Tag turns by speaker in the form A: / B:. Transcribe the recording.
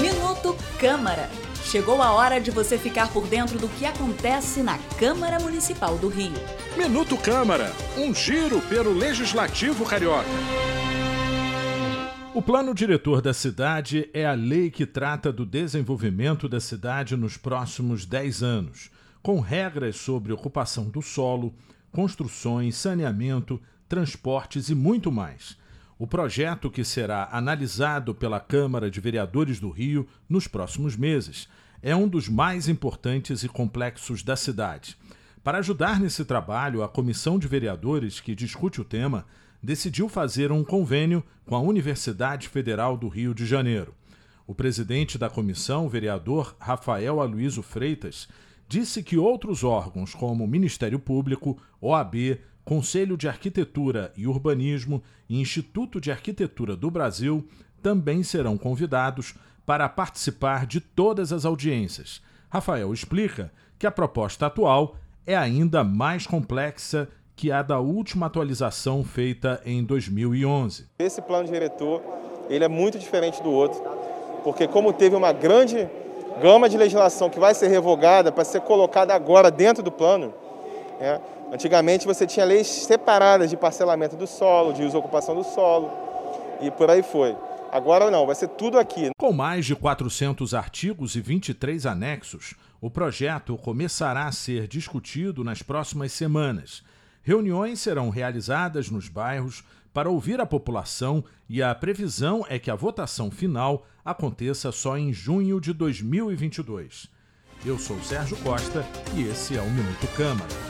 A: Minuto Câmara. Chegou a hora de você ficar por dentro do que acontece na Câmara Municipal do Rio.
B: Minuto Câmara, um giro pelo Legislativo Carioca. O plano diretor da cidade é a lei que trata do desenvolvimento da cidade nos próximos 10 anos, com regras sobre ocupação do solo, construções, saneamento, transportes e muito mais. O projeto, que será analisado pela Câmara de Vereadores do Rio nos próximos meses, é um dos mais importantes e complexos da cidade. Para ajudar nesse trabalho, a Comissão de Vereadores, que discute o tema, decidiu fazer um convênio com a Universidade Federal do Rio de Janeiro. O presidente da comissão, o vereador Rafael Aloysio Freitas, disse que outros órgãos, como Ministério Público, OAB, Conselho de Arquitetura e Urbanismo e Instituto de Arquitetura do Brasil, também serão convidados para participar de todas as audiências. Rafael explica que a proposta atual é ainda mais complexa que a da última atualização feita em 2011.
C: Esse plano diretor ele é muito diferente do outro, porque como teve uma grande gama de legislação que vai ser revogada para ser colocada agora dentro do plano, né? antigamente você tinha leis separadas de parcelamento do solo, de uso ocupação do solo e por aí foi. Agora não, vai ser tudo aqui.
B: Com mais de 400 artigos e 23 anexos, o projeto começará a ser discutido nas próximas semanas Reuniões serão realizadas nos bairros para ouvir a população e a previsão é que a votação final aconteça só em junho de 2022. Eu sou Sérgio Costa e esse é o Minuto Câmara.